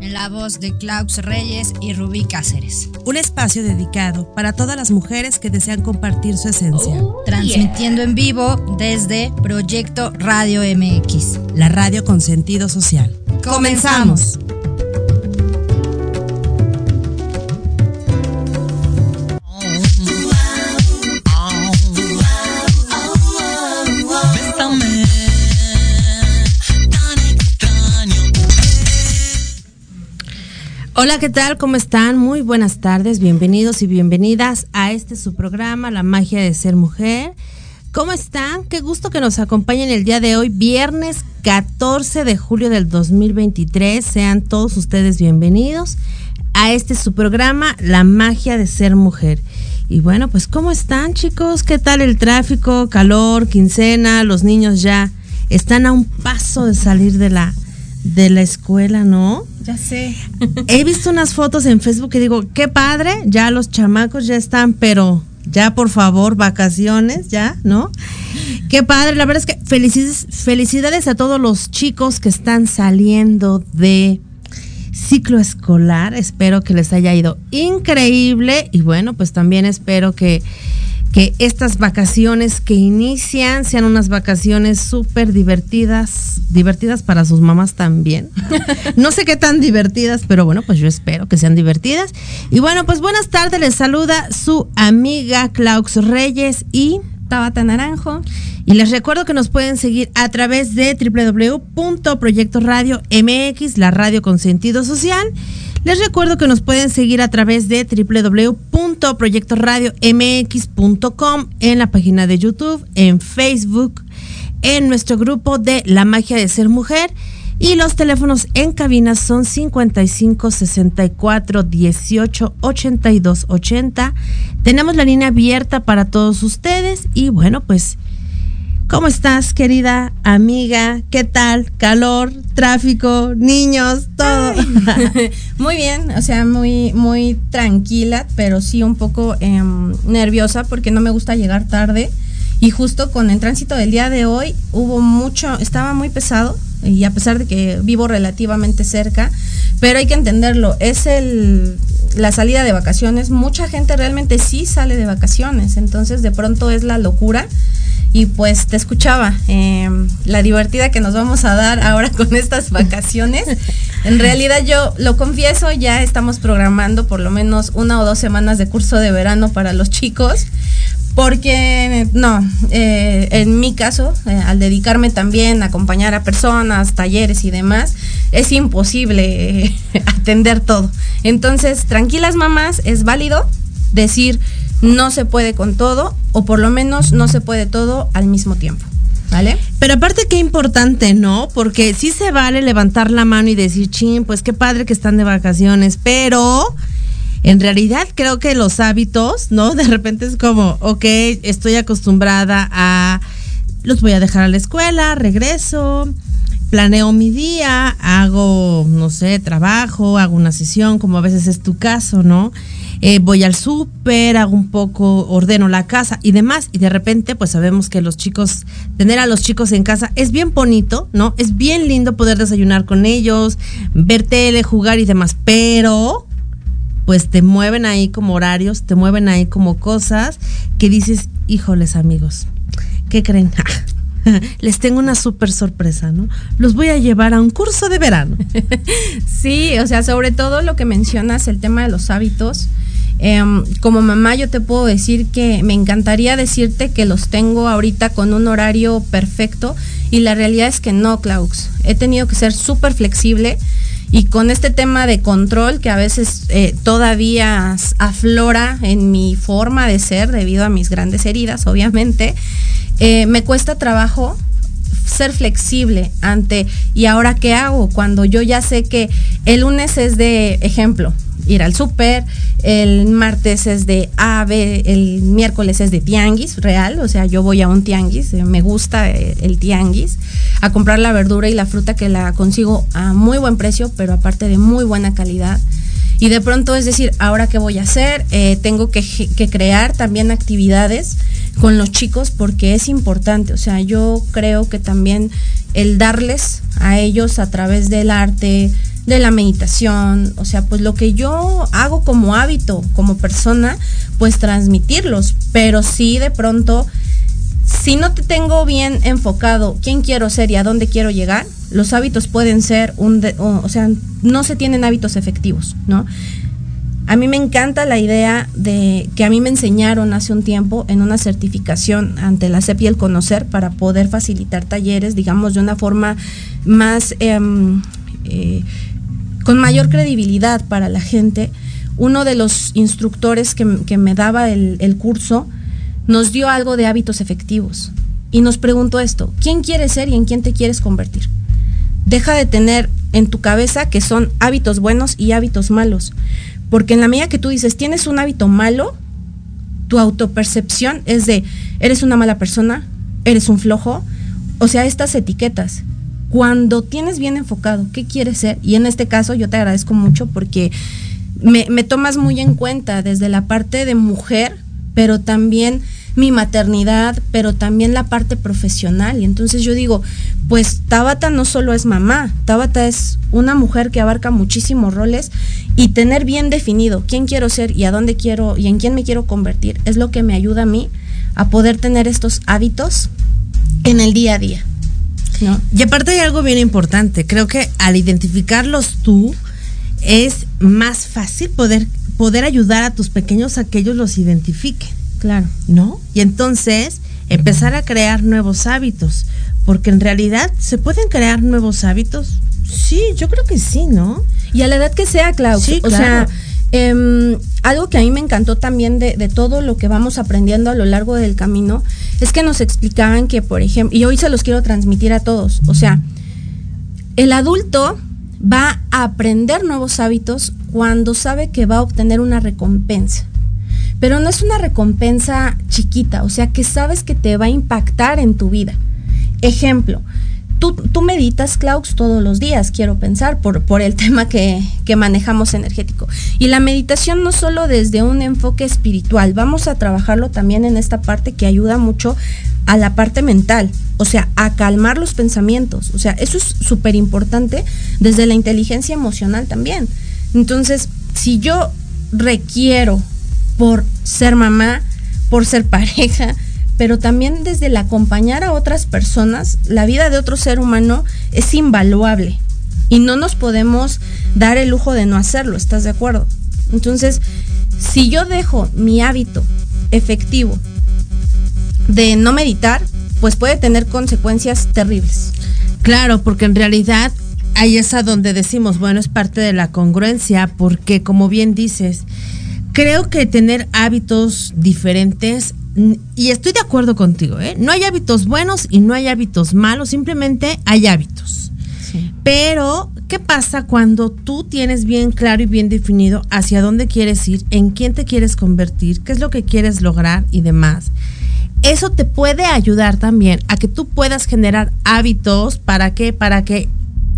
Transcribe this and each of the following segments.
en la voz de Klaus Reyes y Rubí Cáceres. Un espacio dedicado para todas las mujeres que desean compartir su esencia. Oh, Transmitiendo en vivo desde Proyecto Radio MX. La radio con sentido social. Comenzamos. Hola, ¿qué tal? ¿Cómo están? Muy buenas tardes, bienvenidos y bienvenidas a este su programa, La magia de ser mujer. ¿Cómo están? Qué gusto que nos acompañen el día de hoy, viernes 14 de julio del 2023. Sean todos ustedes bienvenidos a este su programa, La magia de ser mujer. Y bueno, pues ¿cómo están chicos? ¿Qué tal el tráfico, calor, quincena? Los niños ya están a un paso de salir de la de la escuela, ¿no? Ya sé. He visto unas fotos en Facebook que digo, qué padre, ya los chamacos ya están, pero ya por favor, vacaciones, ya, ¿no? Qué padre, la verdad es que felicidades, felicidades a todos los chicos que están saliendo de ciclo escolar. Espero que les haya ido increíble y bueno, pues también espero que que estas vacaciones que inician sean unas vacaciones súper divertidas, divertidas para sus mamás también. no sé qué tan divertidas, pero bueno, pues yo espero que sean divertidas. Y bueno, pues buenas tardes, les saluda su amiga Claux Reyes y Tabata Naranjo. Y les recuerdo que nos pueden seguir a través de www.proyecto radio MX, la radio con sentido social. Les recuerdo que nos pueden seguir a través de www.proyectoradiomx.com en la página de YouTube, en Facebook, en nuestro grupo de La Magia de Ser Mujer. Y los teléfonos en cabina son 55 64 18 82 80. Tenemos la línea abierta para todos ustedes. Y bueno, pues ¿Cómo estás, querida amiga? ¿Qué tal? Calor, tráfico, niños, todo. muy bien, o sea, muy, muy tranquila, pero sí un poco em, nerviosa porque no me gusta llegar tarde. Y justo con el tránsito del día de hoy hubo mucho, estaba muy pesado y a pesar de que vivo relativamente cerca, pero hay que entenderlo, es el la salida de vacaciones, mucha gente realmente sí sale de vacaciones, entonces de pronto es la locura y pues te escuchaba em, la divertida que nos vamos a dar ahora con estas vacaciones. En realidad yo lo confieso, ya estamos programando por lo menos una o dos semanas de curso de verano para los chicos. Porque no, eh, en mi caso, eh, al dedicarme también a acompañar a personas, talleres y demás, es imposible eh, atender todo. Entonces, tranquilas mamás, es válido decir, no se puede con todo, o por lo menos no se puede todo al mismo tiempo. ¿Vale? Pero aparte qué importante, ¿no? Porque sí se vale levantar la mano y decir, chin, pues qué padre que están de vacaciones, pero en realidad creo que los hábitos, ¿no? De repente es como, ok, estoy acostumbrada a, los voy a dejar a la escuela, regreso, planeo mi día, hago, no sé, trabajo, hago una sesión, como a veces es tu caso, ¿no? Eh, voy al súper, hago un poco, ordeno la casa y demás. Y de repente, pues sabemos que los chicos, tener a los chicos en casa es bien bonito, ¿no? Es bien lindo poder desayunar con ellos, ver tele, jugar y demás. Pero, pues te mueven ahí como horarios, te mueven ahí como cosas que dices, híjoles amigos, ¿qué creen? les tengo una súper sorpresa, ¿no? Los voy a llevar a un curso de verano. sí, o sea, sobre todo lo que mencionas, el tema de los hábitos. Em, como mamá yo te puedo decir que me encantaría decirte que los tengo ahorita con un horario perfecto y la realidad es que no, Klaus. He tenido que ser súper flexible y con este tema de control que a veces eh, todavía aflora en mi forma de ser debido a mis grandes heridas, obviamente, eh, me cuesta trabajo ser flexible ante, ¿y ahora qué hago? Cuando yo ya sé que el lunes es de ejemplo, ir al súper, el martes es de ave, el miércoles es de tianguis, real, o sea, yo voy a un tianguis, eh, me gusta eh, el tianguis, a comprar la verdura y la fruta que la consigo a muy buen precio, pero aparte de muy buena calidad. Y de pronto es decir, ahora qué voy a hacer, eh, tengo que, que crear también actividades con los chicos porque es importante, o sea, yo creo que también el darles a ellos a través del arte, de la meditación, o sea, pues lo que yo hago como hábito, como persona, pues transmitirlos, pero sí de pronto, si no te tengo bien enfocado quién quiero ser y a dónde quiero llegar, los hábitos pueden ser un, o sea, no se tienen hábitos efectivos, ¿no? A mí me encanta la idea de que a mí me enseñaron hace un tiempo en una certificación ante la CEP y el Conocer para poder facilitar talleres, digamos, de una forma más em, eh, con mayor credibilidad para la gente, uno de los instructores que, me daba el, curso nos dio algo de hábitos efectivos y nos preguntó esto, ¿quién quieres ser y en quién te quieres convertir? Deja de tener en tu cabeza que son hábitos buenos y hábitos malos, porque en la medida que tú dices, tienes un hábito malo, tu autopercepción es de, eres una mala persona, eres un flojo, o sea, estas etiquetas cuando tienes bien enfocado qué quieres ser, y en este caso yo te agradezco mucho porque me, tomas muy en cuenta desde la parte de mujer, pero también mi maternidad, pero también la parte profesional. Y entonces yo digo, pues Tabata no solo es mamá, Tabata es una mujer que abarca muchísimos roles y tener bien definido quién quiero ser y a dónde quiero y en quién me quiero convertir es lo que me ayuda a mí a poder tener estos hábitos en el día a día. Y aparte hay algo bien importante, creo que al identificarlos tú es más fácil poder, poder ayudar a tus pequeños a que ellos los identifiquen. Claro. ¿No? Y entonces empezar a crear nuevos hábitos, porque en realidad se pueden crear nuevos hábitos. Sí, yo creo que sí, ¿no? Y a la edad que sea, Clau. Sí, o sea, Em, algo que a mí me encantó también de, todo lo que vamos aprendiendo a lo largo del camino es que nos explicaban que, por ejemplo, y hoy se los quiero transmitir a todos, o sea, el adulto va a aprender nuevos hábitos cuando sabe que va a obtener una recompensa. Pero no es una recompensa chiquita, o sea, que sabes que te va a impactar en tu vida. Ejemplo, Tú, meditas, Klaus, todos los días, quiero pensar, por, por el tema que, que, manejamos energético. Y la meditación no solo desde un enfoque espiritual, vamos a trabajarlo también en esta parte que ayuda mucho a la parte mental, o sea, a calmar los pensamientos. O sea, eso es súper importante desde la inteligencia emocional también. Entonces, si yo requiero por ser mamá, por ser pareja, pero también desde el acompañar a otras personas, la vida de otro ser humano es invaluable y no nos podemos dar el lujo de no hacerlo, ¿estás de acuerdo? Entonces, si yo dejo mi hábito efectivo de no meditar, pues puede tener consecuencias terribles. Claro, porque en realidad ahí es a donde decimos, bueno, es parte de la congruencia, porque como bien dices, creo que tener hábitos diferentes y estoy de acuerdo contigo, ¿eh? No hay hábitos buenos y no hay hábitos malos, simplemente hay hábitos. Pero, ¿qué pasa cuando tú tienes bien claro y bien definido hacia dónde quieres ir, en quién te quieres convertir, qué es lo que quieres lograr y demás? Eso te puede ayudar también a que tú puedas generar hábitos para que, para que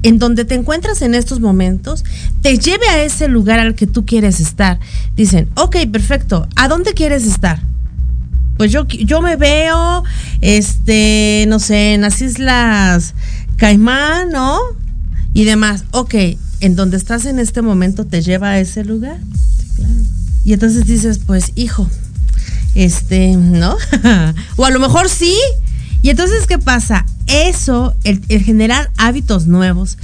en donde te encuentras en estos momentos te lleve a ese lugar al que tú quieres estar. Dicen, ok, perfecto, ¿a dónde quieres estar? pues yo, yo me veo, este, no sé, en las Islas Caimán, ¿no? Y demás. Ok, en donde estás en este momento te lleva a ese lugar. claro. Y entonces dices, pues, hijo, este, ¿no? o a lo mejor sí. Y entonces, ¿qué pasa? Eso, el, el, generar hábitos nuevos,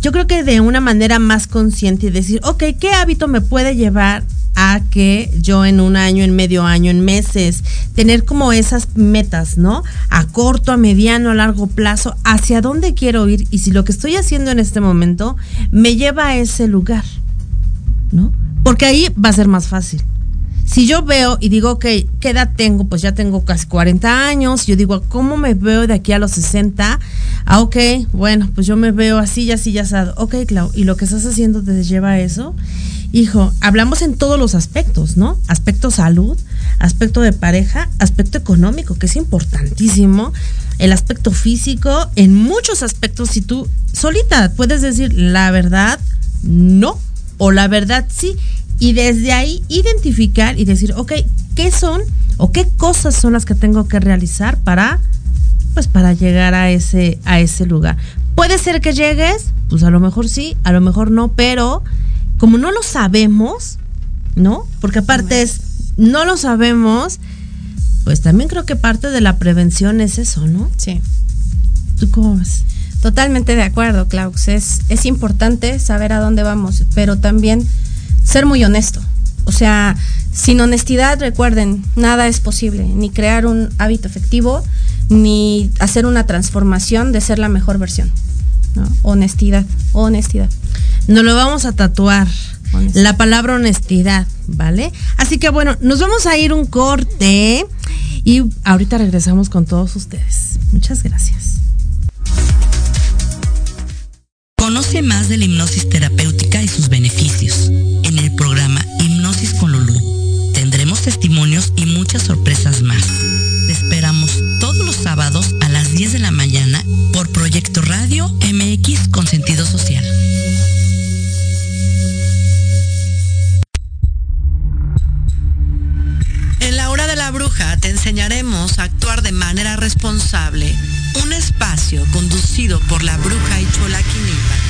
yo creo que de una manera más consciente y decir, ok, ¿qué hábito me puede llevar a que yo en un año, en medio año, en meses, tener como esas metas, ¿no? A corto, a mediano, a largo plazo, hacia dónde quiero ir y si lo que estoy haciendo en este momento me lleva a ese lugar, ¿no? Porque ahí va a ser más fácil. Si yo veo y digo, ok, ¿qué edad tengo? Pues ya tengo casi 40 años. Yo digo, ¿cómo me veo de aquí a los 60? Ah, ok, bueno, pues yo me veo así y así ya asado. Ok, Clau, ¿y lo que estás haciendo te lleva a eso? Hijo, hablamos en todos los aspectos, ¿no? Aspecto salud, aspecto de pareja, aspecto económico, que es importantísimo, el aspecto físico, en muchos aspectos, si tú solita puedes decir la verdad, no, o la verdad sí, y desde ahí identificar y decir, ok, ¿qué son o qué cosas son las que tengo que realizar para, pues para llegar a ese, a ese lugar? Puede ser que llegues, pues a lo mejor sí, a lo mejor no, pero como no lo sabemos, ¿no? Porque aparte es, no lo sabemos, pues también creo que parte de la prevención es eso, ¿no? Sí. ¿Tú cómo ves? Totalmente de acuerdo, Klaus. Es, es importante saber a dónde vamos, pero también ser muy honesto. O sea, sin honestidad, recuerden, nada es posible, ni crear un hábito efectivo, ni hacer una transformación de ser la mejor versión. ¿no? Honestidad, honestidad. Nos lo vamos a tatuar. Honestidad. La palabra honestidad, ¿vale? Así que bueno, nos vamos a ir un corte y ahorita regresamos con todos ustedes. Muchas gracias. Conoce más de la hipnosis terapéutica y sus beneficios Testimonios y muchas sorpresas más. Te esperamos todos los sábados a las 10 de la mañana por Proyecto Radio MX con sentido social. En la hora de la bruja te enseñaremos a actuar de manera responsable. Un espacio conducido por la bruja Ichola Quinipa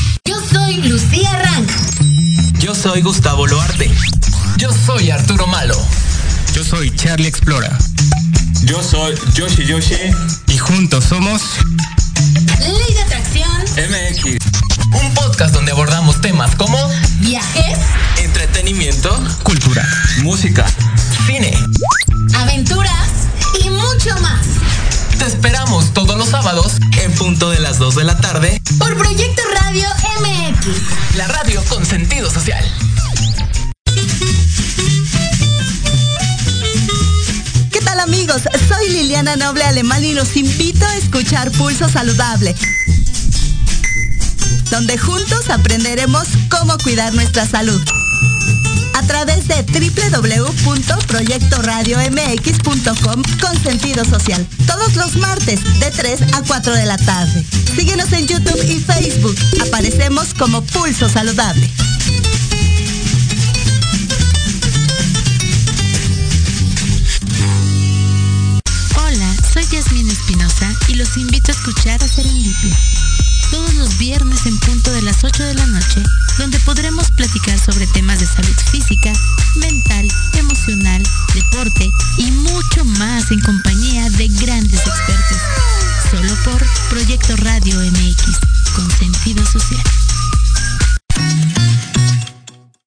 Yo soy Lucía Rank. Yo soy Gustavo Loarte. Yo soy Arturo Malo. Yo soy Charlie Explora. Yo soy Yoshi Yoshi. Y juntos somos Ley de Atracción MX. Un podcast donde abordamos temas como viajes, entretenimiento, cultura, música, cine, aventuras y mucho más. Te esperamos todos los sábados punto de las 2 de la tarde por Proyecto Radio MX. La radio con sentido social. ¿Qué tal amigos? Soy Liliana Noble Alemán y los invito a escuchar Pulso Saludable, donde juntos aprenderemos cómo cuidar nuestra salud a través de www.proyectoradiomx.com con sentido social. Todos los martes de 3 a 4 de la tarde. Síguenos en YouTube y Facebook. Aparecemos como Pulso Saludable. Hola, soy Yasmin Espinosa y los invito a escuchar a Serendipia. Todos los viernes en punto de las 8 de la noche, donde podremos platicar sobre temas de salud física, mental, emocional, deporte y mucho más en compañía de grandes expertos. Solo por Proyecto Radio MX, con sentido social.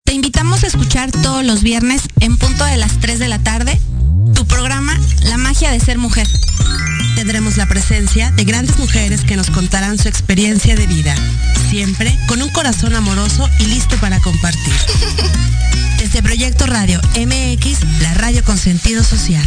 Te invitamos a escuchar todos los viernes en punto de las 3 de la tarde tu programa La magia de ser mujer. Tendremos la presencia de grandes mujeres que nos contarán su experiencia de vida, siempre con un corazón amoroso y listo para compartir. Desde Proyecto Radio MX, la radio con sentido social.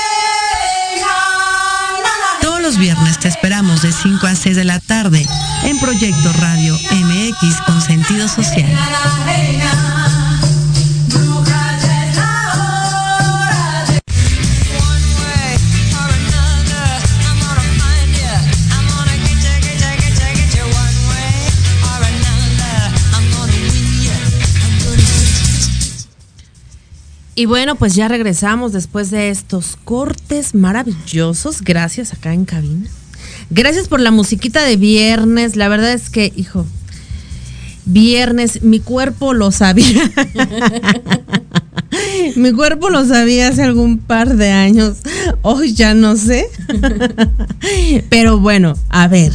Los viernes te esperamos de 5 a 6 de la tarde en Proyecto Radio MX con sentido social. Y bueno, pues ya regresamos después de estos cortes maravillosos. Gracias acá en cabina. Gracias por la musiquita de viernes. La verdad es que, hijo, viernes, mi cuerpo lo sabía. mi cuerpo lo sabía hace algún par de años. Hoy ya no sé. Pero bueno, a ver.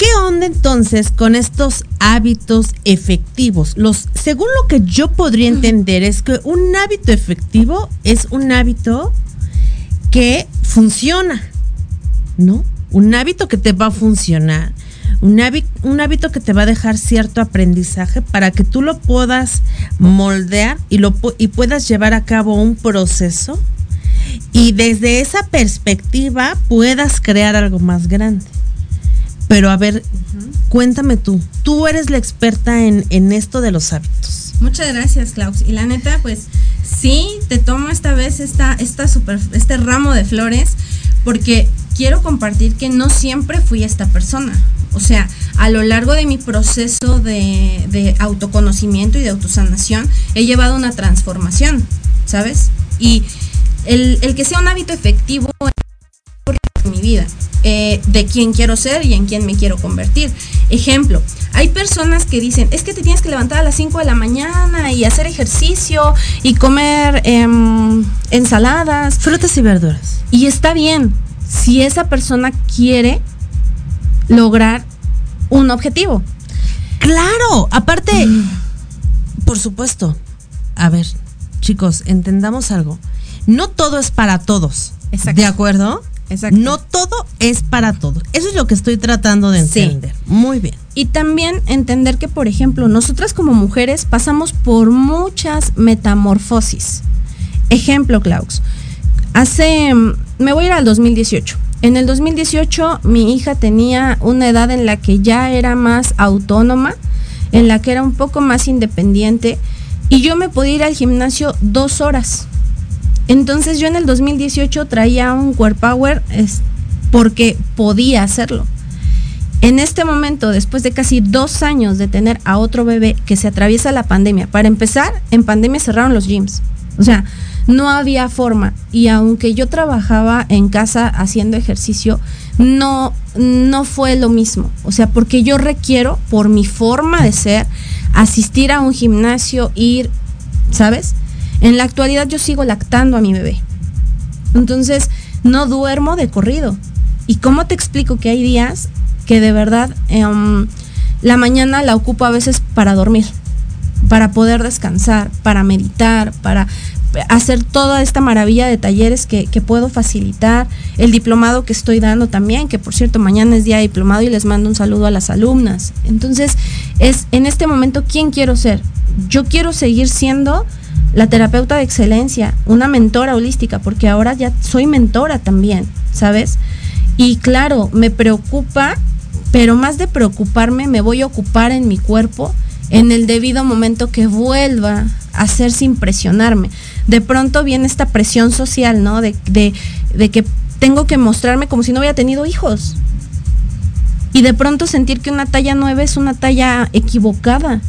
¿Qué onda entonces con estos hábitos efectivos? Los, según lo que yo podría entender, es que un hábito efectivo es un hábito que funciona, ¿no? Un hábito que te va a funcionar. Un hábito, un hábito que te va a dejar cierto aprendizaje para que tú lo puedas moldear y, lo, y puedas llevar a cabo un proceso y desde esa perspectiva puedas crear algo más grande. Pero a ver, cuéntame tú, tú eres la experta en, en, esto de los hábitos. Muchas gracias, Klaus. Y la neta, pues sí, te tomo esta vez esta, esta super, este ramo de flores porque quiero compartir que no siempre fui esta persona. O sea, a lo largo de mi proceso de, de autoconocimiento y de autosanación, he llevado una transformación, ¿sabes? Y el, el que sea un hábito efectivo en mi vida. Eh, de quién quiero ser y en quién me quiero convertir. Ejemplo, hay personas que dicen, es que te tienes que levantar a las 5 de la mañana y hacer ejercicio y comer eh, ensaladas. Frutas y verduras. Y está bien, si esa persona quiere lograr un objetivo. Claro, aparte, mm. por supuesto, a ver, chicos, entendamos algo. No todo es para todos. Exacto. ¿De acuerdo? Exacto. No todo es para todos. Eso es lo que estoy tratando de entender. Sí. Muy bien. Y también entender que, por ejemplo, nosotras como mujeres pasamos por muchas metamorfosis. Ejemplo, Klaus. Hace, me voy a ir al 2018. En el 2018 mi hija tenía una edad en la que ya era más autónoma, en la que era un poco más independiente y yo me podía ir al gimnasio dos horas entonces yo en el 2018 traía un Core Power porque podía hacerlo. En este momento, después de casi dos años de tener a otro bebé que se atraviesa la pandemia, para empezar, en pandemia cerraron los gyms. O sea, no había forma. Y aunque yo trabajaba en casa haciendo ejercicio, no, no fue lo mismo. O sea, porque yo requiero, por mi forma de ser, asistir a un gimnasio, ir, ¿sabes? En la actualidad yo sigo lactando a mi bebé. Entonces, no duermo de corrido. ¿Y cómo te explico que hay días que de verdad um, la mañana la ocupo a veces para dormir, para poder descansar, para meditar, para hacer toda esta maravilla de talleres que, que, puedo facilitar, el diplomado que estoy dando también, que por cierto mañana es día de diplomado y les mando un saludo a las alumnas. Entonces, es en este momento, ¿quién quiero ser? Yo quiero seguir siendo la terapeuta de excelencia, una mentora holística, porque ahora ya soy mentora también, ¿sabes? Y claro, me preocupa, pero más de preocuparme, me voy a ocupar en mi cuerpo en el debido momento que vuelva a hacer sin presionarme. De pronto viene esta presión social, ¿no? De, que tengo que mostrarme como si no hubiera tenido hijos. Y de pronto sentir que una talla 9 es una talla equivocada.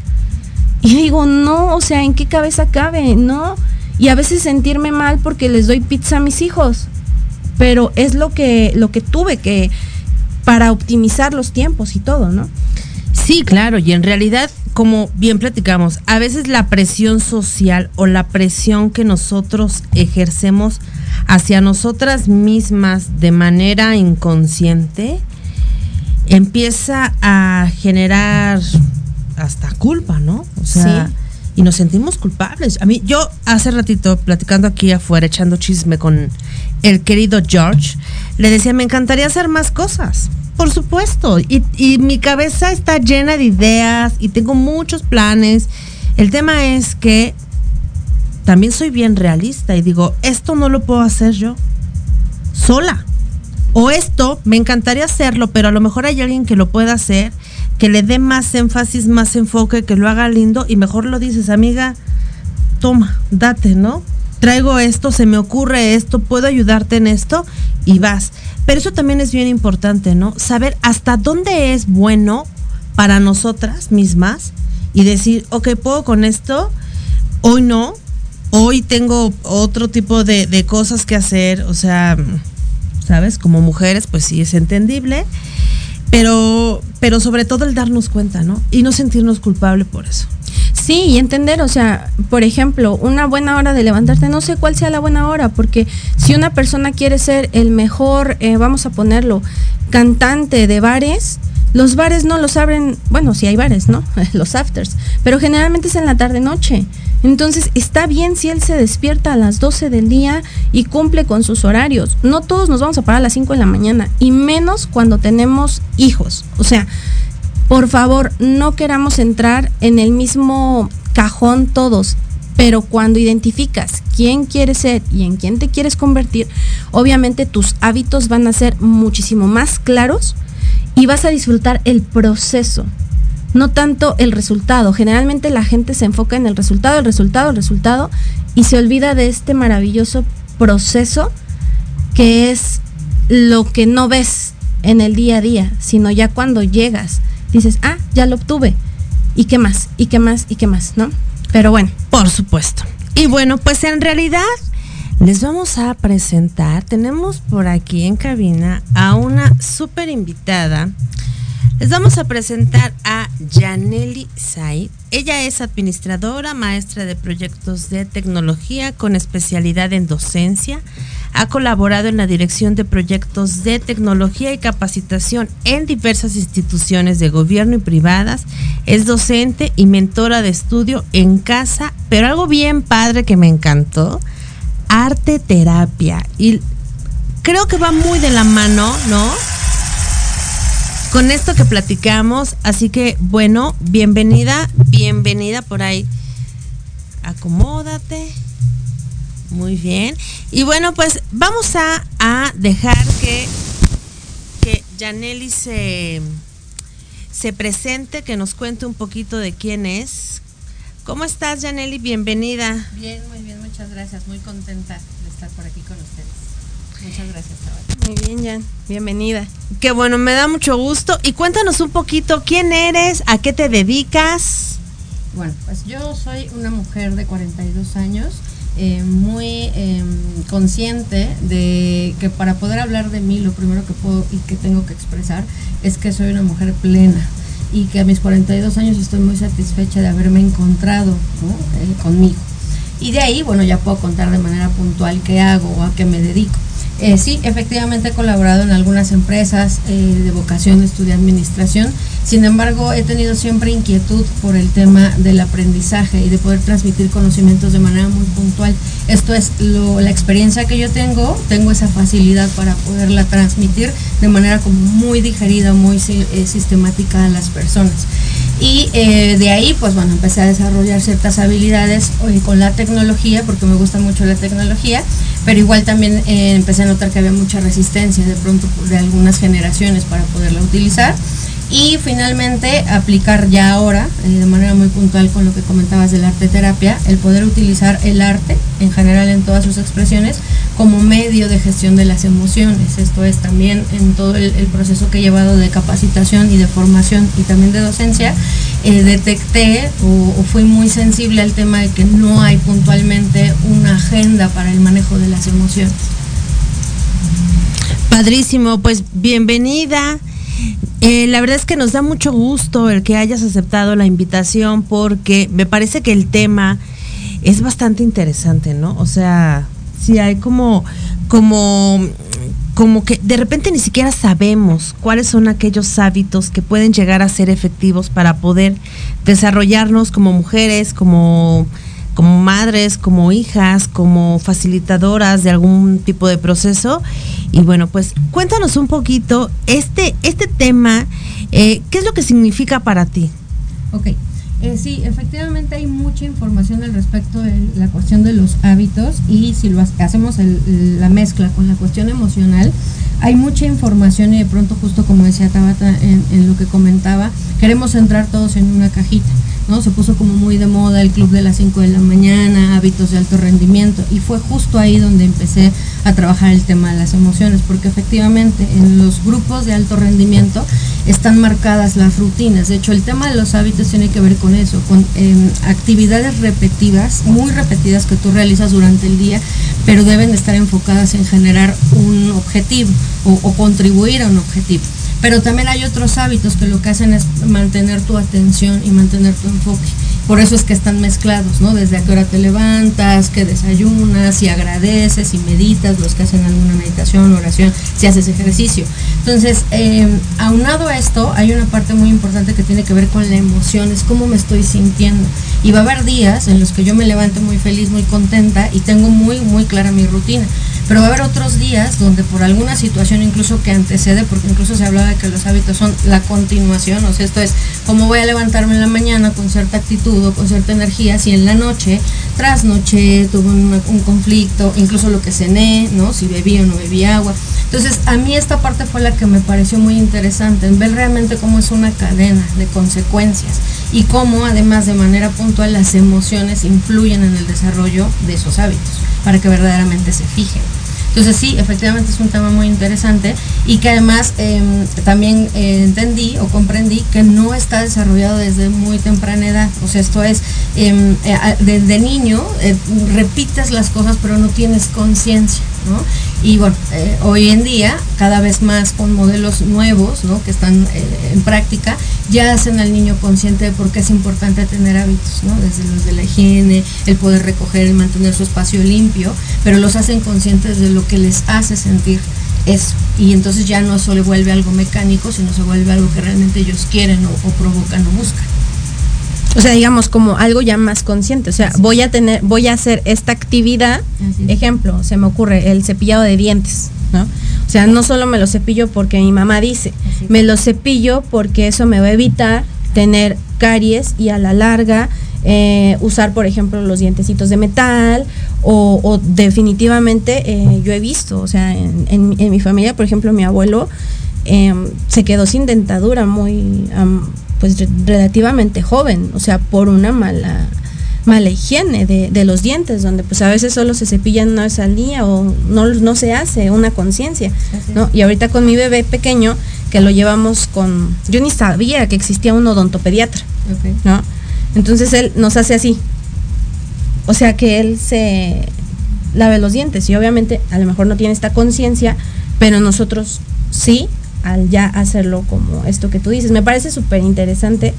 Y digo, no, o sea, ¿en qué cabeza cabe? No. y a veces sentirme mal porque les doy pizza a mis hijos. Pero es lo que, lo que tuve que para optimizar los tiempos y todo, ¿no? Sí, claro, y en realidad, como bien platicamos, a veces la presión social o la presión que nosotros ejercemos hacia nosotras mismas de manera inconsciente empieza a generar hasta culpa, ¿no? O sea, y nos sentimos culpables. A mí, yo hace ratito, platicando aquí afuera, echando chisme con el querido George, le decía, me encantaría hacer más cosas. Por supuesto. Y, y mi cabeza está llena de ideas y tengo muchos planes. El tema es que también soy bien realista y digo, esto no lo puedo hacer yo sola. O esto, me encantaría hacerlo, pero a lo mejor hay alguien que lo pueda hacer que le dé más énfasis, más enfoque, que lo haga lindo y mejor lo dices, amiga, toma, date, ¿no? Traigo esto, se me ocurre esto, puedo ayudarte en esto y vas. Pero eso también es bien importante, ¿no? Saber hasta dónde es bueno para nosotras mismas y decir, ok, puedo con esto, hoy no, hoy tengo otro tipo de, de cosas que hacer, o sea, ¿sabes? Como mujeres, pues sí es entendible pero, pero sobre todo el darnos cuenta, ¿no? Y no sentirnos culpable por eso. Sí, y entender, o sea, por ejemplo, una buena hora de levantarte, no sé cuál sea la buena hora, porque si una persona quiere ser el mejor, eh, vamos a ponerlo, cantante de bares, los bares no los abren, bueno, sí hay bares, ¿no? los afters, pero generalmente es en la tarde-noche. Entonces está bien si él se despierta a las 12 del día y cumple con sus horarios. No todos nos vamos a parar a las 5 de la mañana, y menos cuando tenemos hijos. O sea, por favor, no queramos entrar en el mismo cajón todos. Pero cuando identificas quién quieres ser y en quién te quieres convertir, obviamente tus hábitos van a ser muchísimo más claros y vas a disfrutar el proceso, no tanto el resultado. Generalmente la gente se enfoca en el resultado, el resultado, el resultado y se olvida de este maravilloso proceso que es lo que no ves en el día a día, sino ya cuando llegas, dices, ah, ya lo obtuve. ¿Y qué más? ¿Y qué más? ¿Y qué más? ¿No? Pero bueno. Por supuesto. Y bueno, pues en realidad les vamos a presentar, tenemos por aquí en cabina a una súper invitada. Les vamos a presentar a Janely Said. Ella es administradora, maestra de proyectos de tecnología con especialidad en docencia. Ha colaborado en la dirección de proyectos de tecnología y capacitación en diversas instituciones de gobierno y privadas. Es docente y mentora de estudio en casa, pero algo bien padre que me encantó arte terapia. Y creo que va muy de la mano, ¿no? Con esto que platicamos. Así que, bueno, bienvenida, bienvenida por ahí. Acomódate. Muy bien. Y bueno, pues vamos a, dejar que, que Janelli se, se presente, que nos cuente un poquito de quién es. ¿Cómo estás, Janelli? Bienvenida. Muchas gracias. Muy contenta de estar por aquí con ustedes. Muchas gracias, Tabata. Muy bien, Jan. Bienvenida. Qué bueno, me da mucho gusto. Y cuéntanos un poquito quién eres, a qué te dedicas. Bueno, pues yo soy una mujer de 42 años, eh, muy eh, consciente de que para poder hablar de mí, lo primero que puedo y que tengo que expresar es que soy una mujer plena y que a mis 42 años estoy muy satisfecha de haberme encontrado eh, conmigo. Y de ahí, bueno, ya puedo contar de manera puntual qué hago o a qué me dedico. Eh, sí, efectivamente he colaborado en algunas empresas eh, de vocación de estudiar administración, sin embargo he tenido siempre inquietud por el tema del aprendizaje y de poder transmitir conocimientos de manera muy puntual. Esto es lo, la experiencia que yo tengo, tengo esa facilidad para poderla transmitir de manera como muy digerida, muy eh, sistemática a las personas. Y eh, de ahí, pues bueno, empecé a desarrollar ciertas habilidades eh, con la tecnología, porque me gusta mucho la tecnología, pero igual también eh, empecé a notar que había mucha resistencia de pronto de algunas generaciones para poderla utilizar y finalmente aplicar ya ahora, eh, de manera muy puntual con lo que comentabas del arte terapia, el poder utilizar el arte en general en todas sus expresiones como medio de gestión de las emociones. Esto es también en todo el, proceso que he llevado de capacitación y de formación y también de docencia, eh, detecté o fui muy sensible al tema de que no hay puntualmente una agenda para el manejo de las emociones. Padrísimo, pues bienvenida. Eh, la verdad es que nos da mucho gusto el que hayas aceptado la invitación porque me parece que el tema es bastante interesante, ¿no? O sea, sí hay como, como, como que de repente ni siquiera sabemos cuáles son aquellos hábitos que pueden llegar a ser efectivos para poder desarrollarnos como mujeres, como como madres, como hijas, como facilitadoras de algún tipo de proceso. Y bueno, pues cuéntanos un poquito este, este tema, eh, ¿qué es lo que significa para ti? Ok, eh, sí, efectivamente hay mucha información al respecto de la cuestión de los hábitos y si lo hacemos el, la mezcla con la cuestión emocional, hay mucha información y de pronto justo como decía Tabata en, lo que comentaba, queremos entrar todos en una cajita. ¿no? Se puso como muy de moda el club de las 5 de la mañana, hábitos de alto rendimiento, y fue justo ahí donde empecé a trabajar el tema de las emociones, porque efectivamente en los grupos de alto rendimiento están marcadas las rutinas. De hecho, el tema de los hábitos tiene que ver con eso, con eh, actividades repetidas, muy repetidas que tú realizas durante el día, pero deben estar enfocadas en generar un objetivo o contribuir a un objetivo. Pero también hay otros hábitos que lo que hacen es mantener tu atención y mantener tu enfoque. Por eso es que están mezclados, ¿no? Desde a qué hora te levantas, que desayunas, si agradeces, si meditas, los que hacen alguna meditación, oración, si haces ejercicio. Entonces, eh, aunado a esto, hay una parte muy importante que tiene que ver con la emoción, es cómo me estoy sintiendo. Y va a haber días en los que yo me levanto muy feliz, muy contenta y tengo muy, muy clara mi rutina. Pero va a haber otros días donde por alguna situación incluso que antecede, porque incluso se hablaba de que los hábitos son la continuación, o sea, esto es cómo voy a levantarme en la mañana con cierta actitud o con cierta energía, si en la noche, tras noche, tuve un, un conflicto, incluso lo que cené, ¿no? Si bebí o no bebí agua. Entonces, a mí esta parte fue la que me pareció muy interesante, en ver realmente cómo es una cadena de consecuencias y cómo además de manera puntual las emociones influyen en el desarrollo de esos hábitos, para que verdaderamente se fijen. Entonces sí, efectivamente es un tema muy interesante y que además eh, también eh, entendí o comprendí que no está desarrollado desde muy temprana edad. O sea, esto es, eh, desde niño repites las cosas pero no tienes conciencia. Y bueno, eh, hoy en día, cada vez más con modelos nuevos ¿no? que están eh, en práctica, ya hacen al niño consciente de por qué es importante tener hábitos, ¿no? desde los de la higiene, el poder recoger y mantener su espacio limpio, pero los hacen conscientes de lo que les hace sentir eso. Y entonces ya no solo vuelve algo mecánico, sino se vuelve algo que realmente ellos quieren o provocan o buscan. O sea, digamos como algo ya más consciente. O sea, voy a tener, voy a hacer esta actividad. Ejemplo, se me ocurre el cepillado de dientes, ¿no? O sea, no solo me lo cepillo porque mi mamá dice, me lo cepillo porque eso me va a evitar tener caries y a la larga eh, usar, por ejemplo, los dientecitos de metal o, o definitivamente eh, yo he visto, o sea, en, en, en, mi familia, por ejemplo, mi abuelo eh, se quedó sin dentadura muy... Um, pues relativamente joven, o sea, por una mala mala higiene de, de, los dientes, donde pues a veces solo se cepillan una vez al día o no, no se hace una conciencia, ¿no? Y ahorita con mi bebé pequeño, que lo llevamos con, yo ni sabía que existía un odontopediatra, okay. ¿no? Entonces él nos hace así, o sea que él se lave los dientes y obviamente a lo mejor no tiene esta conciencia, pero nosotros sí, al ya hacerlo como esto que tú dices. Me parece súper interesante.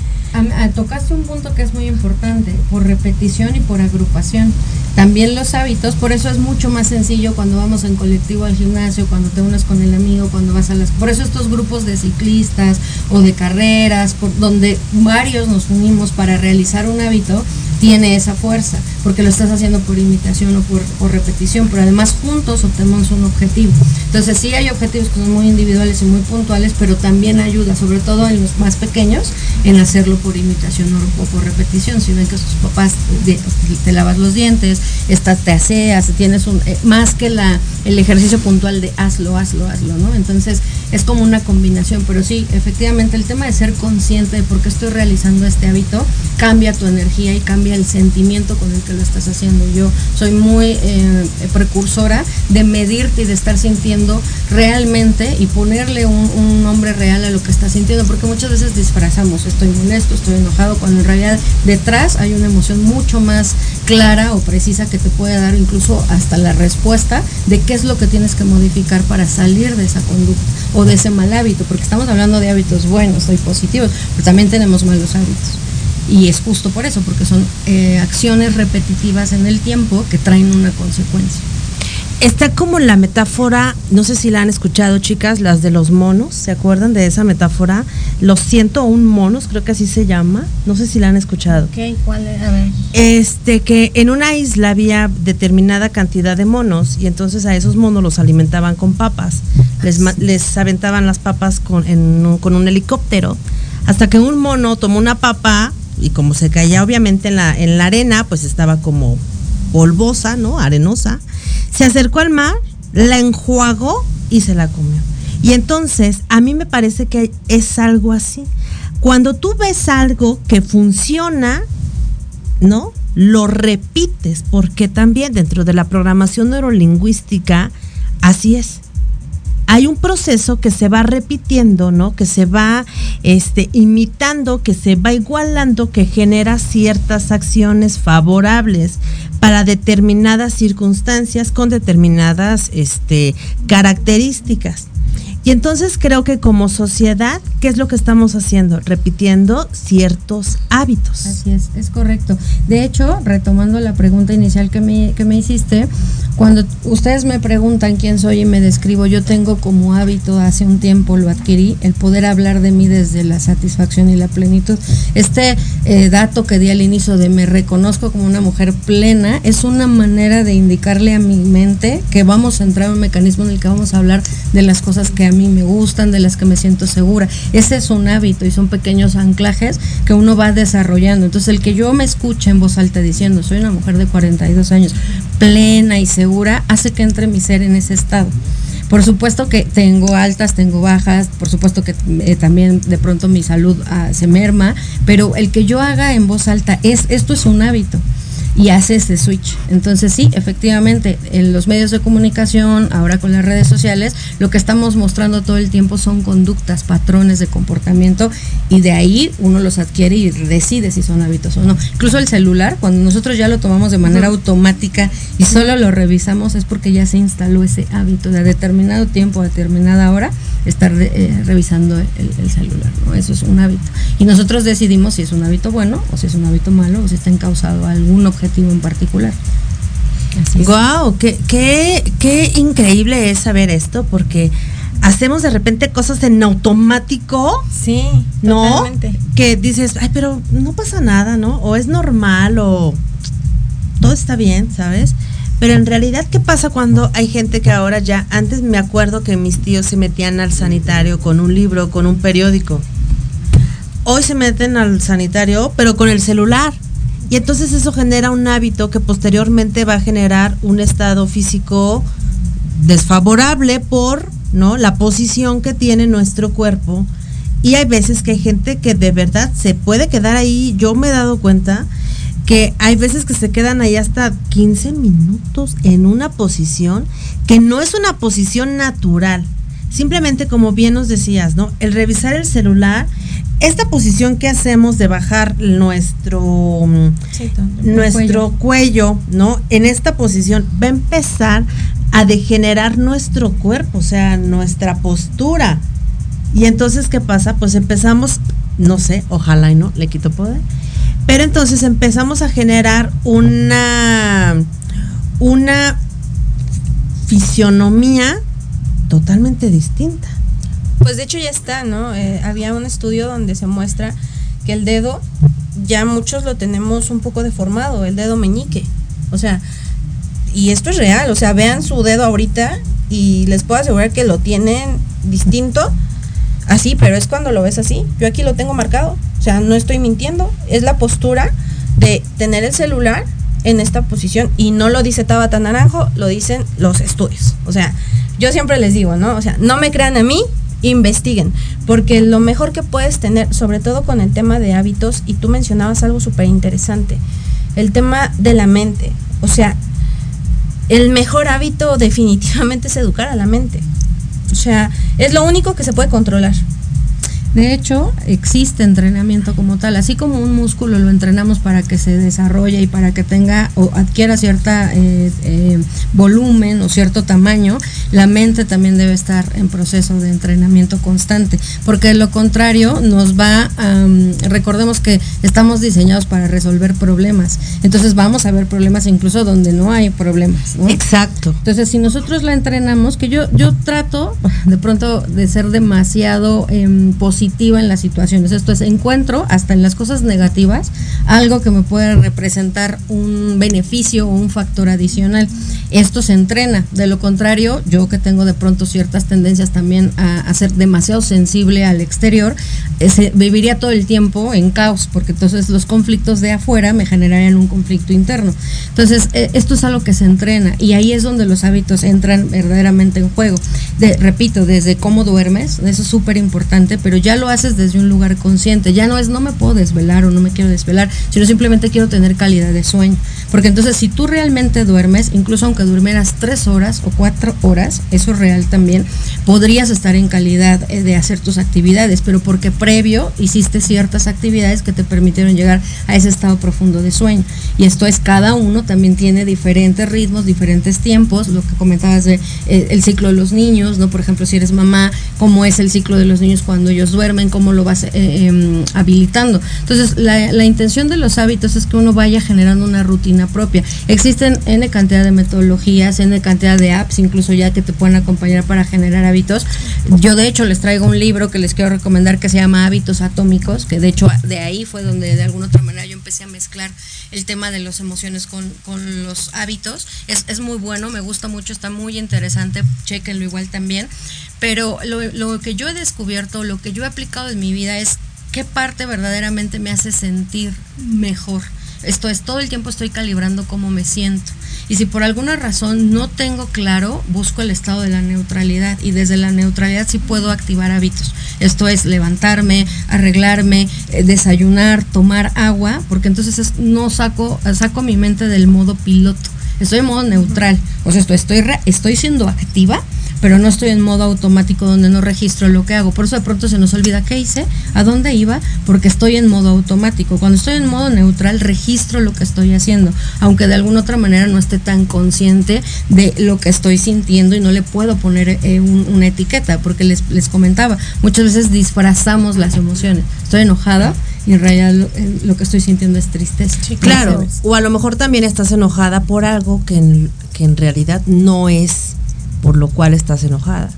Tocaste un punto que es muy importante, por repetición y por agrupación. También los hábitos, por eso es mucho más sencillo cuando vamos en colectivo al gimnasio, cuando te unes con el amigo, cuando vas a las... Por eso estos grupos de ciclistas o de carreras, donde varios nos unimos para realizar un hábito, tiene esa fuerza, porque lo estás haciendo por imitación o por, por, repetición, pero además juntos obtenemos un objetivo. Entonces sí hay objetivos que son muy individuales y muy puntuales, pero también ayuda, sobre todo en los más pequeños, en hacerlo por imitación o por repetición. Si ven que sus papás te, te lavas los dientes, estás, te aseas, tienes un, eh, más que la, el ejercicio puntual de hazlo, hazlo, hazlo, ¿no? Entonces es como una combinación, pero sí, efectivamente el tema de ser consciente de por qué estoy realizando este hábito cambia tu energía y cambia el sentimiento con el que lo estás haciendo. Yo soy muy eh, precursora de medirte y de estar sintiendo realmente y ponerle un, un nombre real a lo que estás sintiendo, porque muchas veces disfrazamos, estoy molesto, estoy enojado, cuando en realidad detrás hay una emoción mucho más clara o precisa que te puede dar incluso hasta la respuesta de qué es lo que tienes que modificar para salir de esa conducta o de ese mal hábito, porque estamos hablando de hábitos buenos y positivos, pero también tenemos malos hábitos. Y es justo por eso, porque son eh, acciones repetitivas en el tiempo que traen una consecuencia. Está como la metáfora, no sé si la han escuchado chicas, las de los monos, ¿se acuerdan de esa metáfora? Los 101 monos, creo que así se llama, no sé si la han escuchado. Ok, ¿cuál es? A ver. Este, que en una isla había determinada cantidad de monos y entonces a esos monos los alimentaban con papas, les, les aventaban las papas con, en un- con un helicóptero, hasta que un mono tomó una papa y como se caía obviamente en la, en la arena, pues estaba como polvosa, ¿no? Arenosa. Se acercó al mar, la enjuagó y se la comió. Y entonces, a mí me parece que es algo así. Cuando tú ves algo que funciona, ¿no? Lo repites, porque también dentro de la programación neurolingüística, así es. Hay un proceso que se va repitiendo, ¿no? Que se va este, imitando, que se va igualando, que genera ciertas acciones favorables para determinadas circunstancias con determinadas este, características. Y entonces creo que como sociedad, ¿qué es lo que estamos haciendo? Repitiendo ciertos hábitos. Así es, es correcto. De hecho, retomando la pregunta inicial que me, que me hiciste, cuando ustedes me preguntan quién soy y me describo, yo tengo como hábito, hace un tiempo lo adquirí, el poder hablar de mí desde la satisfacción y la plenitud. Este eh, dato que di al inicio de me reconozco como una mujer plena es una manera de indicarle a mi mente que vamos a entrar en un mecanismo en el que vamos a hablar de las cosas que mí me gustan, de las que me siento segura. Ese es un hábito y son pequeños anclajes que uno va desarrollando. Entonces, el que yo me escuche en voz alta diciendo, soy una mujer de 42 años, plena y segura, hace que entre mi ser en ese estado. Por supuesto que tengo altas, tengo bajas, por supuesto que eh, también de pronto mi salud ah, se merma, pero el que yo haga en voz alta es esto es un hábito y hace ese switch. Entonces sí, efectivamente, en los medios de comunicación, ahora con las redes sociales, lo que estamos mostrando todo el tiempo son conductas, patrones de comportamiento y de ahí uno los adquiere y decide si son hábitos o no. Incluso el celular, cuando nosotros ya lo tomamos de manera automática y solo lo revisamos es porque ya se instaló ese hábito de a determinado tiempo, a determinada hora, estar eh, revisando el, el celular, ¿no? Eso es un hábito. Y nosotros decidimos si es un hábito bueno o si es un hábito malo o si está encausado a algún objetivo en particular. Wow, qué, qué, qué increíble es saber esto, porque hacemos de repente cosas en automático. Sí, ¿no? totalmente. Que dices, ay, pero no pasa nada, ¿no? O es normal, o todo está bien, ¿sabes? Pero en realidad, ¿qué pasa cuando hay gente que ahora ya, antes me acuerdo que mis tíos se metían al sanitario con un libro, con un periódico. Hoy se meten al sanitario, pero con el celular. Y entonces eso genera un hábito que posteriormente va a generar un estado físico desfavorable por ¿no? la posición que tiene nuestro cuerpo. Y hay veces que hay gente que de verdad se puede quedar ahí. Yo me he dado cuenta que hay veces que se quedan ahí hasta 15 minutos en una posición que no es una posición natural. Simplemente como bien nos decías, ¿no? El revisar el celular, esta posición que hacemos de bajar nuestro, Sí, nuestro cuello. ¿no? En esta posición va a empezar a degenerar nuestro cuerpo, o sea, nuestra postura. Y entonces, ¿qué pasa? Pues empezamos, no sé, ojalá y no, le quito poder. Pero entonces empezamos a generar una, una fisionomía totalmente distinta. Pues de hecho ya está, ¿no? Eh, había un estudio donde se muestra que el dedo ya muchos lo tenemos un poco deformado, el dedo meñique. O sea, y esto es real, o sea, vean su dedo ahorita y les puedo asegurar que lo tienen distinto, así, pero es cuando lo ves así. Yo aquí lo tengo marcado, o sea, no estoy mintiendo, es la postura de tener el celular en esta posición y no lo dice Tabata Naranjo, lo dicen los estudios. O sea, yo siempre les digo, ¿no? O sea, no me crean a mí, investiguen, porque lo mejor que puedes tener, sobre todo con el tema de hábitos, y tú mencionabas algo súper interesante, el tema de la mente. O sea, el mejor hábito definitivamente es educar a la mente. O sea, es lo único que se puede controlar. De hecho, existe entrenamiento como tal, así como un músculo lo entrenamos para que se desarrolle y para que tenga o adquiera cierta eh, eh, volumen o cierto tamaño, la mente también debe estar en proceso de entrenamiento constante, porque de lo contrario nos va, recordemos que estamos diseñados para resolver problemas, entonces vamos a ver problemas incluso donde no hay problemas. Exacto. Entonces, si nosotros la entrenamos, que yo, yo trato de pronto de ser demasiado eh, en las situaciones. Esto es, encuentro hasta en las cosas negativas algo que me puede representar un beneficio o un factor adicional. Esto se entrena. De lo contrario, yo que tengo de pronto ciertas tendencias también a, ser demasiado sensible al exterior, ese, viviría todo el tiempo en caos, porque entonces los conflictos de afuera me generarían un conflicto interno. Entonces, eh, esto es algo que se entrena y ahí es donde los hábitos entran verdaderamente en juego. De, repito, desde cómo duermes, eso es súper importante, pero ya lo haces desde un lugar consciente. Ya no es no me puedo desvelar o no me quiero desvelar, sino simplemente quiero tener calidad de sueño. Porque entonces si tú realmente duermes, incluso aunque durmieras tres horas o cuatro horas, eso es real también, podrías estar en calidad eh, de hacer tus actividades, pero porque previo hiciste ciertas actividades que te permitieron llegar a ese estado profundo de sueño. Y esto es, cada uno también tiene diferentes ritmos, diferentes tiempos, lo que comentabas de eh, el ciclo de los niños, ¿no? Por ejemplo, si eres mamá, cómo es el ciclo de los niños cuando ellos duermen, cómo lo vas eh, em, habilitando. Entonces, la, intención de los hábitos es que uno vaya generando una rutina propia. Existen N cantidad de metodologías, N cantidad de apps, incluso ya que te pueden acompañar para generar hábitos. Yo, de hecho, les traigo un libro que les quiero recomendar que se llama Hábitos Atómicos, que de hecho de ahí fue donde de alguna otra manera yo empecé a mezclar el tema de las emociones con, los hábitos. Es, es, muy bueno, me gusta mucho, está muy interesante, chequenlo igual también. Pero lo, lo que yo he descubierto, lo que yo he aplicado en mi vida es qué parte verdaderamente me hace sentir mejor. Esto es, todo el tiempo estoy calibrando cómo me siento. Y si por alguna razón no tengo claro, busco el estado de la neutralidad. Y desde la neutralidad sí puedo activar hábitos. Esto es levantarme, arreglarme, eh, desayunar, tomar agua, porque entonces no saco, saco mi mente del modo piloto. Estoy en modo neutral. O sea, esto, estoy, estoy siendo activa, pero no estoy en modo automático donde no registro lo que hago. Por eso de pronto se nos olvida qué hice, a dónde iba, porque estoy en modo automático. Cuando estoy en modo neutral, registro lo que estoy haciendo, aunque de alguna otra manera no esté tan consciente de lo que estoy sintiendo y no le puedo poner eh, una etiqueta, porque les, les comentaba, muchas veces disfrazamos las emociones. Estoy enojada y en realidad lo, que estoy sintiendo es tristeza. claro, o a lo mejor también estás enojada por algo que que en realidad no es por lo cual estás enojada.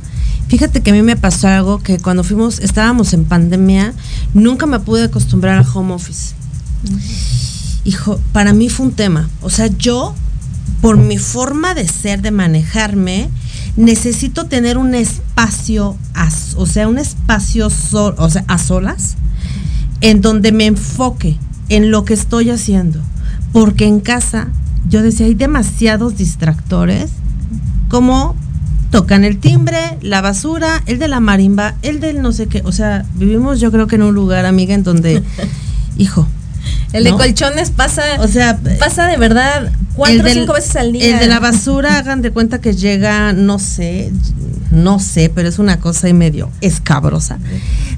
Fíjate que a mí me pasó algo que cuando fuimos, estábamos en pandemia, nunca me pude acostumbrar al home office. Hijo, para mí fue un tema. O sea, yo, por mi forma de ser, de manejarme, necesito tener un espacio, o sea, un espacio o sea, a solas, en donde me enfoque en lo que estoy haciendo. Porque en casa, yo decía, hay demasiados distractores, como tocan el timbre, la basura, el de la marimba, el del no sé qué. O sea, vivimos yo creo que en un lugar, amiga, en donde, hijo. El de colchones pasa, o sea, pasa de verdad cuatro o cinco veces al día. El de la basura, hagan de cuenta que llega, no sé, no sé, pero es una cosa y medio escabrosa.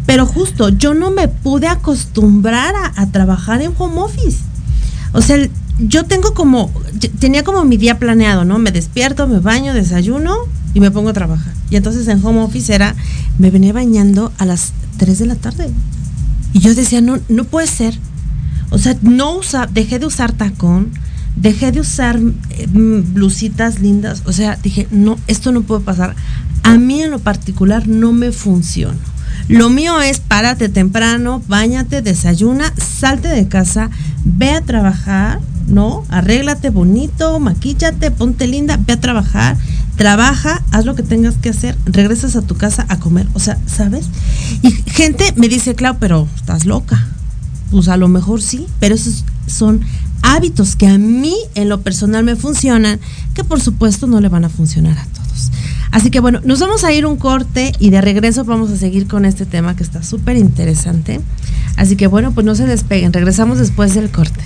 Pero justo, yo no me pude acostumbrar a, a trabajar en home office. O sea, yo tengo como, tenía como mi día planeado, ¿no? Me despierto, me baño, desayuno, y me pongo a trabajar. Y entonces en home office era, me venía bañando a las 3 de la tarde. Y yo decía, no, no puede ser. O sea, no usa, dejé de usar tacón, dejé de usar eh, blusitas lindas. O sea, dije, no, esto no puede pasar. A mí en lo particular no me funciona. Lo mío es párate temprano, bañate, desayuna, salte de casa, ve a trabajar, ¿no? Arréglate bonito, maquíllate, ponte linda, ve a trabajar, trabaja, haz lo que tengas que hacer, regresas a tu casa a comer, o sea, ¿sabes? Y gente me dice, claro, pero estás loca. Pues a lo mejor sí, pero esos son hábitos que a mí en lo personal me funcionan, que por supuesto no le van a funcionar a todos. Así que bueno, nos vamos a ir un corte y de regreso vamos a seguir con este tema que está súper interesante. Así que bueno, pues no se despeguen, regresamos después del corte.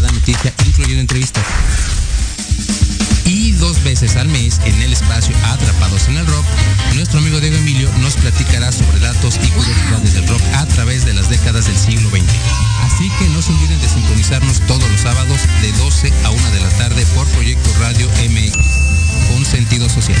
Cada noticia, incluyendo entrevistas. Y dos veces al mes, en el espacio Atrapados en el Rock, nuestro amigo Diego Emilio nos platicará sobre datos y curiosidades del rock a través de las décadas del siglo XX. Así que no se olviden de sintonizarnos todos los sábados de 12 a 1 de la tarde por Proyecto Radio MX, con sentido social.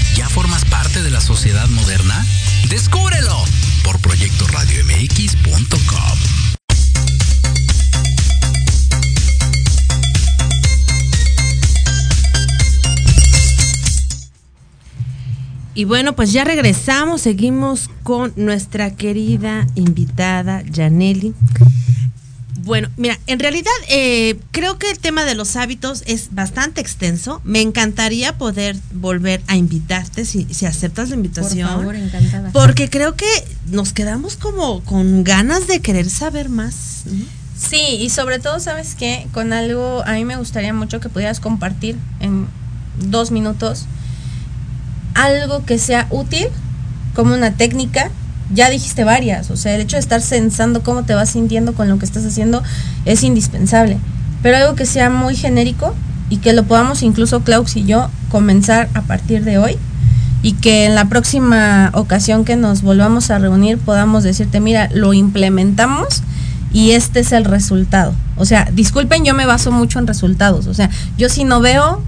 ya formas parte de la sociedad moderna? Descúbrelo por proyectoradiomx.com. Y bueno, pues ya regresamos, seguimos con nuestra querida invitada Janelli. Bueno, mira, en realidad eh, creo que el tema de los hábitos es bastante extenso. Me encantaría poder volver a invitarte si, si aceptas la invitación. Por favor, encantada. Porque creo que nos quedamos como con ganas de querer saber más. Sí, y sobre todo, ¿sabes qué? Con algo, a mí me gustaría mucho que pudieras compartir en dos minutos algo que sea útil, como una técnica. Ya dijiste varias, o sea, el hecho de estar sensando cómo te vas sintiendo con lo que estás haciendo es indispensable. Pero algo que sea muy genérico y que lo podamos incluso Klaus y yo comenzar a partir de hoy y que en la próxima ocasión que nos volvamos a reunir podamos decirte, mira, lo implementamos y este es el resultado. O sea, disculpen, yo me baso mucho en resultados. O sea, yo si no veo,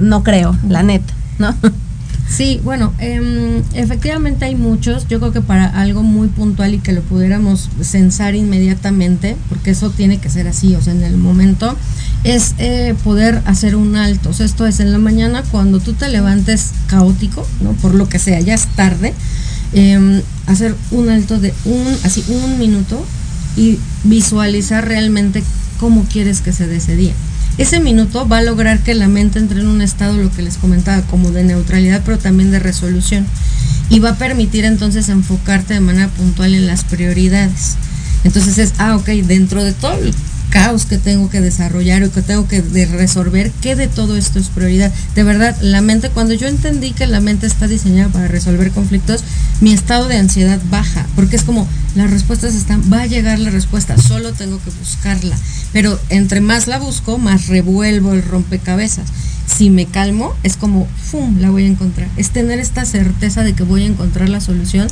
no creo, la neta, ¿no? Sí, bueno, eh, efectivamente hay muchos. Yo creo que para algo muy puntual y que lo pudiéramos censar inmediatamente, porque eso tiene que ser así, o sea, en el momento, es eh, poder hacer un alto. O sea, esto es en la mañana cuando tú te levantes caótico, ¿no? Por lo que sea, ya es tarde, eh, hacer un alto de un, así, un minuto y visualizar realmente cómo quieres que se dé día ese minuto va a lograr que la mente entre en un estado, lo que les comentaba, como de neutralidad, pero también de resolución. Y va a permitir entonces enfocarte de manera puntual en las prioridades. Entonces es, ah, ok, dentro de todo caos que tengo que desarrollar o que tengo que resolver, ¿qué de todo esto es prioridad? De verdad, la mente, cuando yo entendí que la mente está diseñada para resolver conflictos, mi estado de ansiedad baja, porque es como, las respuestas están, va a llegar la respuesta, solo tengo que buscarla. Pero entre más la busco, más revuelvo el rompecabezas. Si me calmo, es como, ¡fum!, la voy a encontrar. Es tener esta certeza de que voy a encontrar la solución.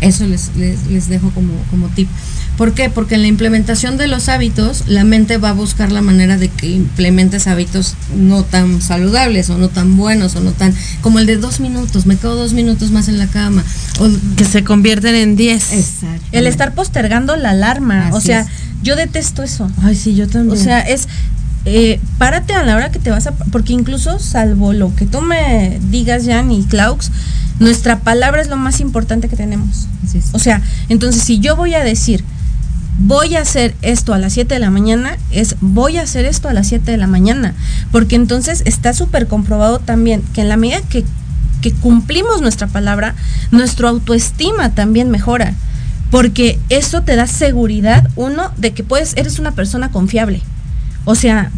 Eso les, les, les dejo como, como tip. ¿Por qué? Porque en la implementación de los hábitos, la mente va a buscar la manera de que implementes hábitos no tan saludables o no tan buenos o no tan como el de dos minutos, me quedo dos minutos más en la cama. O, que se convierten en diez. Exacto. El estar postergando la alarma, Así o sea, es. yo detesto eso. Ay, sí, yo también. O sea, es eh, párate a la hora que te vas a... Porque incluso, salvo lo que tú me digas, Jan y Klaus, nuestra palabra es lo más importante que tenemos. O sea, entonces si yo voy a decir, voy a hacer esto a las 7 de la mañana, es voy a hacer esto a las 7 de la mañana. Porque entonces está súper comprobado también que en la medida que, cumplimos nuestra palabra, nuestra autoestima también mejora. Porque eso te da seguridad, uno, de que puedes, eres una persona confiable. O sea,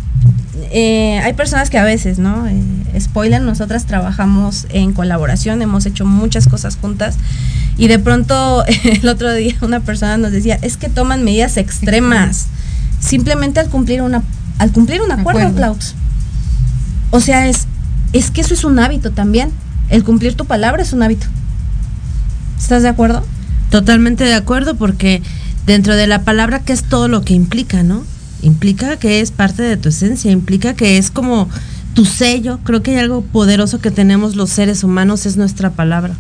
eh, hay personas que a veces, ¿no? Eh, spoiler, nosotras trabajamos en colaboración, hemos hecho muchas cosas juntas y de pronto el otro día una persona nos decía, es que toman medidas extremas simplemente al cumplir una al cumplir un acuerdo, acuerdo. Klaus. O sea, es es que eso es un hábito también. El cumplir tu palabra es un hábito. ¿Estás de acuerdo? Totalmente de acuerdo porque dentro de la palabra que es todo lo que implica, ¿no? implica que es parte de tu esencia, implica que es como tu sello. Creo que hay algo poderoso que tenemos los seres humanos, es nuestra palabra.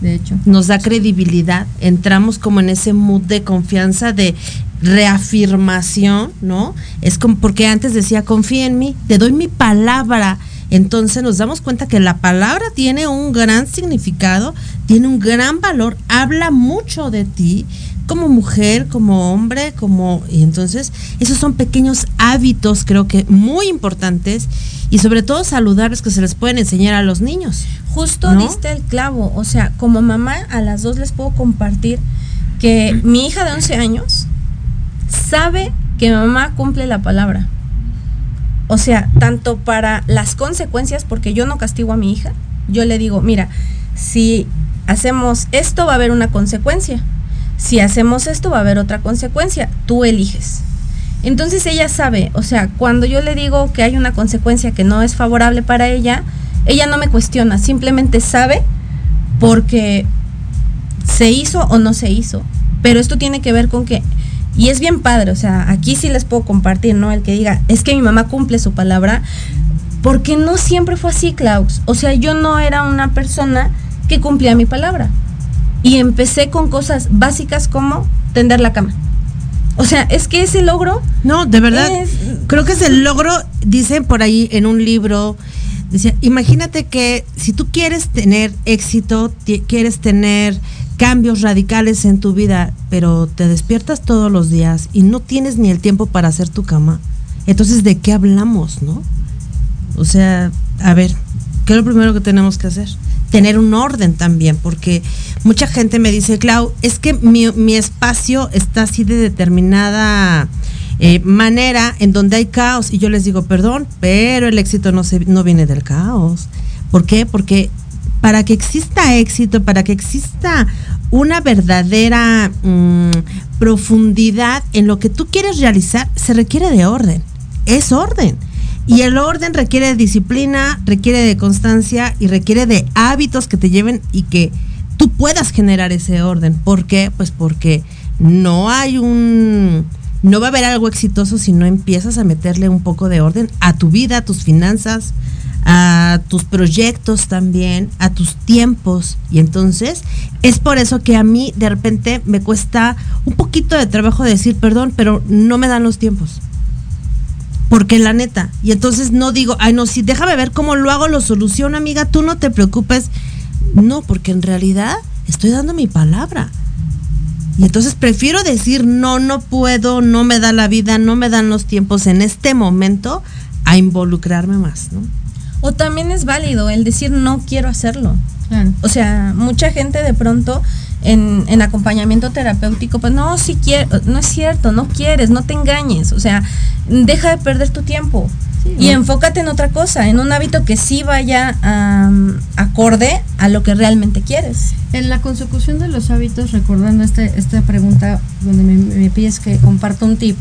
De hecho. Nos da credibilidad, entramos como en ese mood de confianza, de reafirmación, ¿no? Es como porque antes decía, confía en mí, te doy mi palabra. Entonces nos damos cuenta que la palabra tiene un gran significado, tiene un gran valor, habla mucho de ti, como mujer, como hombre, como y entonces esos son pequeños hábitos creo que muy importantes y sobre todo saludables que se les pueden enseñar a los niños. Justo ¿no? diste el clavo, o sea, como mamá a las dos les puedo compartir que mi hija de 11 años sabe que mamá cumple la palabra. O sea, tanto para las consecuencias, porque yo no castigo a mi hija, yo le digo, mira, si hacemos esto va a haber una consecuencia si hacemos esto va a haber otra consecuencia, tú eliges. Entonces ella sabe, o sea, cuando yo le digo que hay una consecuencia que no es favorable para ella, ella no me cuestiona, simplemente sabe porque se hizo o no se hizo. Pero esto tiene que ver con que, y es bien padre, o sea, aquí sí les puedo compartir, ¿no? El que diga, es que mi mamá cumple su palabra, porque no siempre fue así, Klaus. O sea, yo no era una persona que cumplía mi palabra y empecé con cosas básicas como tender la cama. O sea, es que ese logro. No, de verdad. Es, creo que es el logro, dicen por ahí en un libro. Decía, imagínate que si tú quieres tener éxito, quieres tener cambios radicales en tu vida, pero te despiertas todos los días y no tienes ni el tiempo para hacer tu cama, entonces ¿de qué hablamos, no? O sea, a ver, ¿qué es lo primero que tenemos que hacer? Tener un orden también, porque mucha gente me dice, Clau, es que mi, mi espacio está así de determinada eh, manera en donde hay caos. Y yo les digo, perdón, pero el éxito no, se, no viene del caos. ¿Por qué? Porque para que exista éxito, para que exista una verdadera mmm, profundidad en lo que tú quieres realizar, se requiere de orden. Es orden. Y el orden requiere de disciplina, requiere de constancia y requiere de hábitos que te lleven y que tú puedas generar ese orden. ¿Por qué? Pues porque no hay un... No va a haber algo exitoso si no empiezas a meterle un poco de orden a tu vida, a tus finanzas, a tus proyectos también, a tus tiempos. Y entonces es por eso que a mí de repente me cuesta un poquito de trabajo decir perdón, pero no me dan los tiempos porque la neta, y entonces no digo, ay no, sí, déjame ver cómo lo hago, lo soluciono, amiga, tú no te preocupes. No, porque en realidad estoy dando mi palabra. Y entonces prefiero decir, no, no puedo, no me da la vida, no me dan los tiempos en este momento, a involucrarme más, ¿no? O también es válido el decir, no quiero hacerlo. Claro. O sea, mucha gente de pronto en, en acompañamiento terapéutico, pues no, si quiero, no es cierto, no quieres, no te engañes, o sea, deja de perder tu tiempo y enfócate en otra cosa, en un hábito que sí vaya acorde a lo que realmente quieres. En la consecución de los hábitos, recordando este, esta pregunta donde me, me pides que comparta un tip,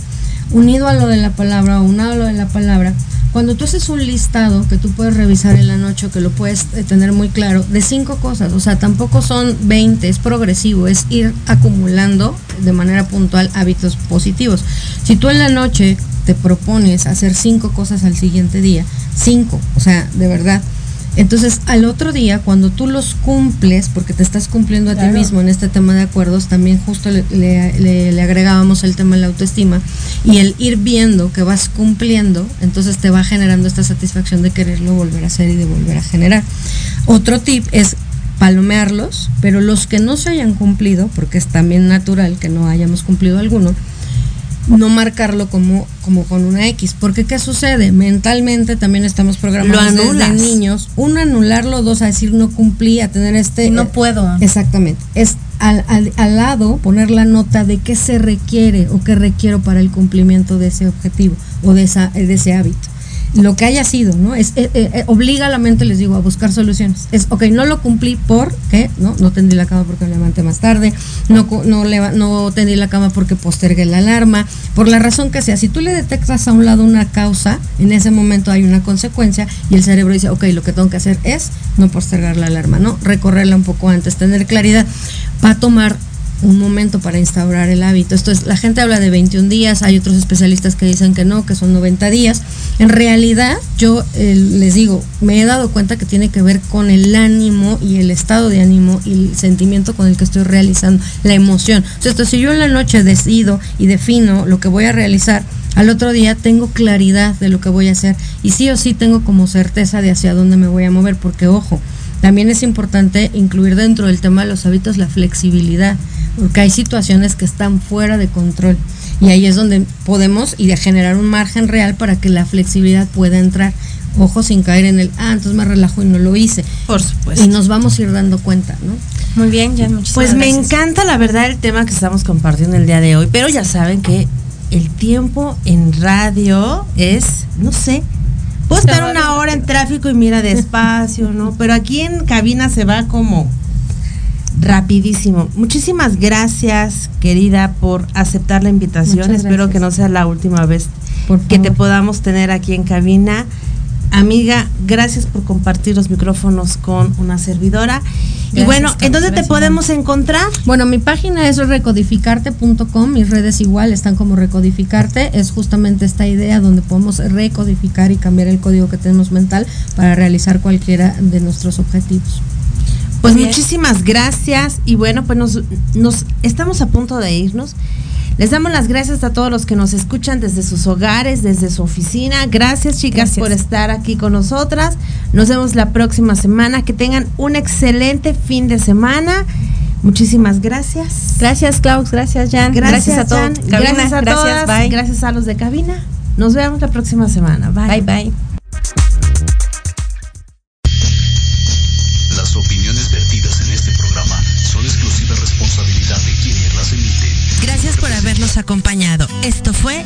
unido a lo de la palabra o unado a lo de la palabra, cuando tú haces un listado que tú puedes revisar en la noche, que lo puedes eh, tener muy claro, de cinco cosas, o sea, tampoco son 20, es progresivo, es ir acumulando de manera puntual hábitos positivos. Si tú en la noche te propones hacer cinco cosas al siguiente día, cinco, o sea, de verdad, entonces, al otro día, cuando tú los cumples, porque te estás cumpliendo a Claro. ti mismo en este tema de acuerdos, también justo le, le- le- le agregábamos el tema de la autoestima y el ir viendo que vas cumpliendo, entonces te va generando esta satisfacción de quererlo volver a hacer y de volver a generar. Otro tip es palomearlos, pero los que no se hayan cumplido, porque es también natural que no hayamos cumplido alguno, no marcarlo como, como con una X. Porque ¿qué sucede? Mentalmente también estamos programados desde niños. Uno, anularlo. Dos, a decir no cumplí, a tener este... No puedo. Exactamente. Es al, al- al lado poner la nota de qué se requiere o qué requiero para el cumplimiento de ese objetivo o de, esa, de ese hábito. Lo que haya sido, ¿no? Es, eh, eh, obliga a la mente, les digo, a buscar soluciones. Es, ok, no lo cumplí porque, ¿no? No tendí la cama porque me levanté más tarde, no, no, no tendí la cama porque postergué la alarma, por la razón que sea. Si tú le detectas a un lado una causa, en ese momento hay una consecuencia y el cerebro dice, ok, lo que tengo que hacer es no postergar la alarma, ¿no? Recorrerla un poco antes, tener claridad. Va a tomar un momento para instaurar el hábito. Esto es, la gente habla de 21 días, hay otros especialistas que dicen que no, que son 90 días. En realidad, yo eh, les digo, me he dado cuenta que tiene que ver con el ánimo y el estado de ánimo y el sentimiento con el que estoy realizando, la emoción. Esto, si yo en la noche decido y defino lo que voy a realizar, al otro día tengo claridad de lo que voy a hacer y sí o sí tengo como certeza de hacia dónde me voy a mover, porque ojo, también es importante incluir dentro del tema de los hábitos la flexibilidad, porque hay situaciones que están fuera de control y ahí es donde podemos y de generar un margen real para que la flexibilidad pueda entrar. Ojo sin caer en el, ah, entonces me relajo y no lo hice. Por supuesto. Y nos vamos a ir dando cuenta, ¿no? Muy bien, Jan, muchísimas Pues me gracias. encanta la verdad el tema que estamos compartiendo el día de hoy, pero ya saben que el tiempo en radio es, no sé, puedo estar una hora en tráfico y mira despacio, ¿no? Pero aquí en cabina se va como rapidísimo. Muchísimas gracias, querida, por aceptar la invitación. Espero que no sea la última vez que te podamos tener aquí en cabina. Amiga, gracias por compartir los micrófonos con una servidora. y bueno, ¿en dónde te podemos encontrar? Bueno, mi página es recodificarte.com, mis redes igual están como recodificarte, es justamente esta idea donde podemos recodificar y cambiar el código que tenemos mental para realizar cualquiera de nuestros objetivos. Pues Bien. muchísimas gracias y bueno, pues nos, nos estamos a punto de irnos. Les damos las gracias a todos los que nos escuchan desde sus hogares, desde su oficina. Gracias chicas Gracias. por estar aquí con nosotras. Nos vemos la próxima semana. Que tengan un excelente fin de semana. Muchísimas gracias. Gracias, Klaus, gracias, Jan. Gracias, a todos. Gracias a gracias, todas. bye. Gracias a los de cabina. Nos vemos la próxima semana. Bye, bye. Las